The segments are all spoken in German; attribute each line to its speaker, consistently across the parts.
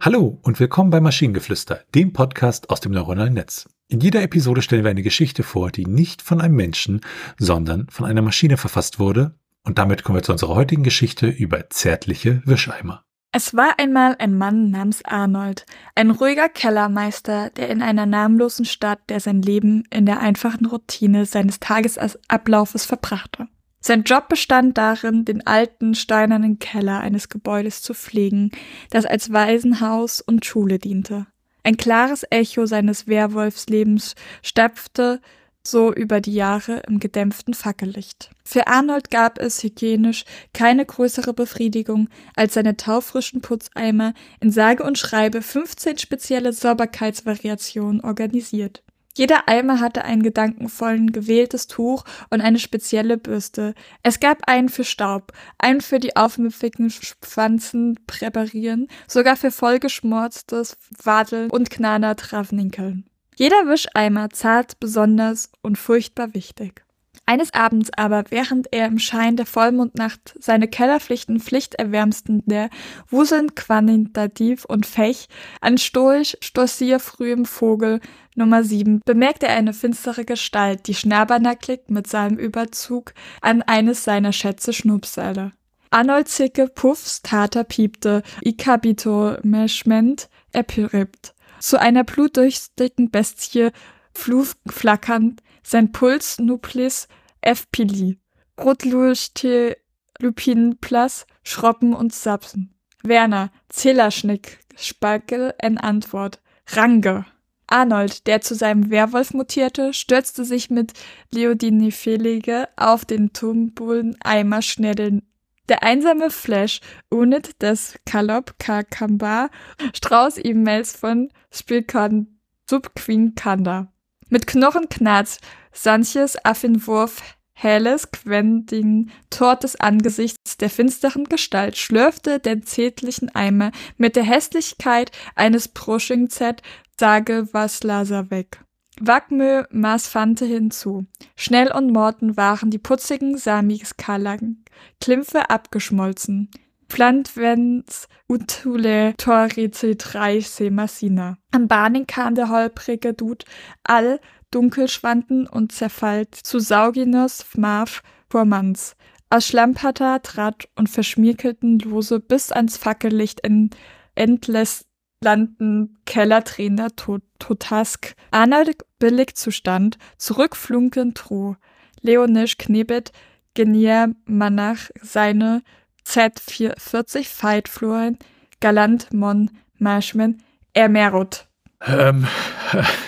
Speaker 1: Hallo und willkommen bei Maschinengeflüster, dem Podcast aus dem neuronalen Netz. In jeder Episode stellen wir eine Geschichte vor, die nicht von einem Menschen, sondern von einer Maschine verfasst wurde. Und damit kommen wir zu unserer heutigen Geschichte über zärtliche Wischeimer.
Speaker 2: Es war einmal ein Mann namens Arnold, ein ruhiger Kellermeister, der in einer namenlosen Stadt, der sein Leben in der einfachen Routine seines Tagesablaufes verbrachte. Sein Job bestand darin, den alten steinernen Keller eines Gebäudes zu pflegen, das als Waisenhaus und Schule diente. Ein klares Echo seines Werwolfslebens stapfte so über die Jahre im gedämpften Fackellicht. Für Arnold gab es hygienisch keine größere Befriedigung, als seine taufrischen Putzeimer in sage und schreibe 15 spezielle Sauberkeitsvariationen organisiert. Jeder Eimer hatte einen gedankenvollen gewähltes Tuch und eine spezielle Bürste. Es gab einen für Staub, einen für die aufmüpfigen Pflanzen präparieren, sogar für vollgeschmorztes Wadel und Knader Travninkeln. Jeder Wischeimer zart besonders und furchtbar wichtig. Eines Abends aber, während er im Schein der Vollmondnacht seine Kellerpflichten pflichterwärmsten der Wuseln quantitativ und Fech an stoisch stossier frühem Vogel Nummer 7 bemerkte er eine finstere Gestalt, die schnabbernacklig mit seinem Überzug an eines seiner Schätze schnupsale. Arnold Zicke Puffs Tater piepte, Ikabito Meschment erpiript. Zu einer blutdurchstigen Bestie fluf flackernd, sein Puls nuplis F-Pili, Rotluchte, Lupinenplas, Schroppen und Sapsen. Werner, Zählerschnick, Spackel in Antwort. Range. Arnold, der zu seinem Werwolf mutierte, stürzte sich mit Leodinifelige auf den Tumbullen Eimer schnellen. Der einsame Flash unet das Kalop Kakamba Strauß E-Mails von Spilkan Subquinkanda. Mit Knochenknarz Sanches Affenwurf helles Quending Tort des Angesichts der finsteren Gestalt schlürfte den zärtlichen Eimer mit der Hässlichkeit eines Brushing Z sage was Laser weg. Wagmö maß Fante hinzu. Schnell und Morten waren die putzigen Samiskalang Klimpfe abgeschmolzen. Plantwens utule torice drei semasina. Am Bahnen kam der holprige Dud all dunkelschwanden und zerfallt zu Sauginos Fmav Vormanns. Aus Schlammpatter trat und verschmierkelten lose bis ans Fackellicht in endless landen Kellertrainer to Totask. Arnold billig zustand, zurückflunken tro. Leonisch knebet genier Manach seine Z40 Fight Florin Galant Mon Marschman Ermerot.
Speaker 1: Ähm,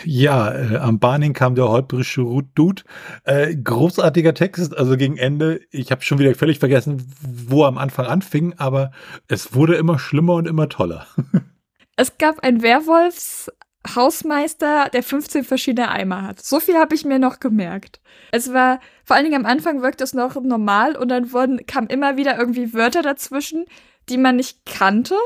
Speaker 1: ja, äh, am Bahning kam der holprische Dude. Äh, großartiger Text, also gegen Ende. Ich habe schon wieder völlig vergessen, wo er am Anfang anfing, aber es wurde immer schlimmer und immer toller.
Speaker 2: es gab ein Werwolfshausmeister, der 15 verschiedene Eimer hat. So viel habe ich mir noch gemerkt. Es war, vor allen Dingen am Anfang wirkt es noch normal und dann wurden, kamen immer wieder irgendwie Wörter dazwischen, die man nicht kannte.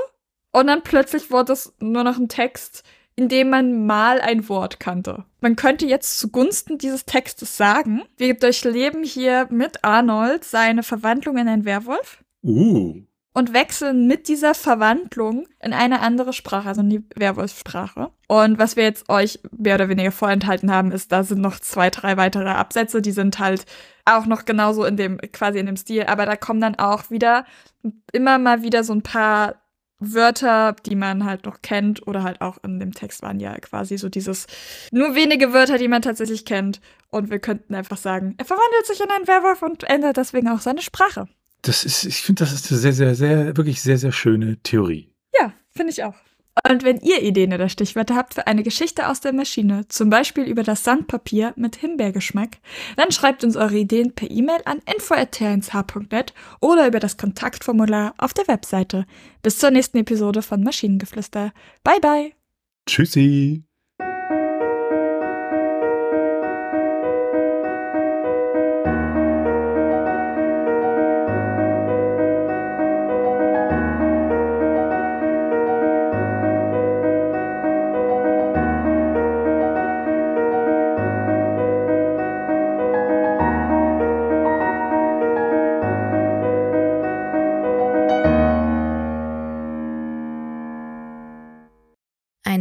Speaker 2: Und dann plötzlich wurde es nur noch ein Text, indem man mal ein Wort kannte. Man könnte jetzt zugunsten dieses Textes sagen, wir durchleben hier mit Arnold seine Verwandlung in einen Werwolf.
Speaker 1: Uh.
Speaker 2: Und wechseln mit dieser Verwandlung in eine andere Sprache, also in die Werwolfsprache. Und was wir jetzt euch mehr oder weniger vorenthalten haben, ist, da sind noch zwei, drei weitere Absätze, die sind halt auch noch genauso in dem, quasi in dem Stil, aber da kommen dann auch wieder immer mal wieder so ein paar Wörter, die man halt noch kennt oder halt auch in dem Text waren ja quasi so dieses nur wenige Wörter, die man tatsächlich kennt und wir könnten einfach sagen, er verwandelt sich in einen Werwolf und ändert deswegen auch seine Sprache.
Speaker 1: Das ist, ich finde, das ist eine sehr, sehr, sehr, wirklich sehr, sehr schöne Theorie.
Speaker 2: Ja, finde ich auch. Und wenn ihr Ideen oder Stichwörter habt für eine Geschichte aus der Maschine, zum Beispiel über das Sandpapier mit Himbeergeschmack, dann schreibt uns eure Ideen per E-Mail an info.tnsh.net oder über das Kontaktformular auf der Webseite. Bis zur nächsten Episode von Maschinengeflüster. Bye bye.
Speaker 1: Tschüssi.